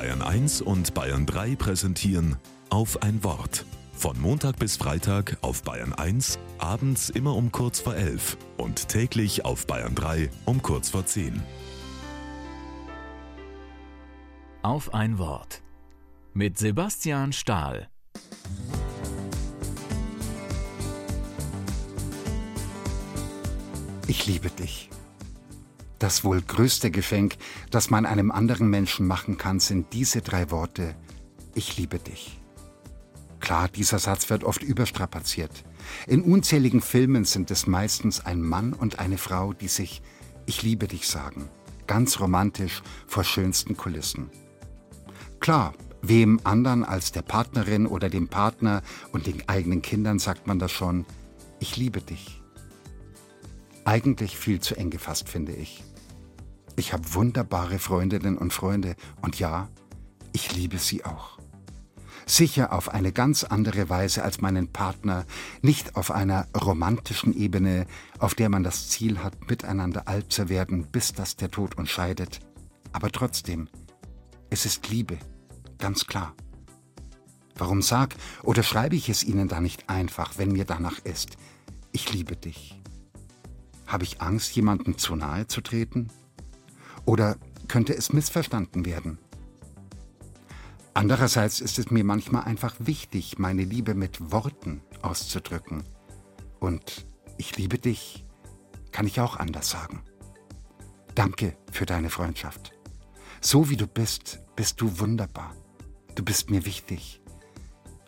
Bayern 1 und Bayern 3 präsentieren auf ein Wort. Von Montag bis Freitag auf Bayern 1, abends immer um kurz vor 11 und täglich auf Bayern 3 um kurz vor 10. Auf ein Wort. Mit Sebastian Stahl. Ich liebe dich. Das wohl größte Geschenk, das man einem anderen Menschen machen kann, sind diese drei Worte. Ich liebe dich. Klar, dieser Satz wird oft überstrapaziert. In unzähligen Filmen sind es meistens ein Mann und eine Frau, die sich Ich liebe dich sagen. Ganz romantisch vor schönsten Kulissen. Klar, wem anderen als der Partnerin oder dem Partner und den eigenen Kindern sagt man das schon, ich liebe dich. Eigentlich viel zu eng gefasst, finde ich. Ich habe wunderbare Freundinnen und Freunde und ja, ich liebe sie auch. Sicher auf eine ganz andere Weise als meinen Partner, nicht auf einer romantischen Ebene, auf der man das Ziel hat, miteinander alt zu werden, bis das der Tod uns scheidet. Aber trotzdem, es ist Liebe, ganz klar. Warum sag oder schreibe ich es Ihnen da nicht einfach, wenn mir danach ist? Ich liebe dich. Habe ich Angst, jemandem zu nahe zu treten? Oder könnte es missverstanden werden? Andererseits ist es mir manchmal einfach wichtig, meine Liebe mit Worten auszudrücken. Und ich liebe dich kann ich auch anders sagen. Danke für deine Freundschaft. So wie du bist, bist du wunderbar. Du bist mir wichtig.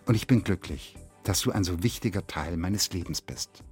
Und ich bin glücklich, dass du ein so wichtiger Teil meines Lebens bist.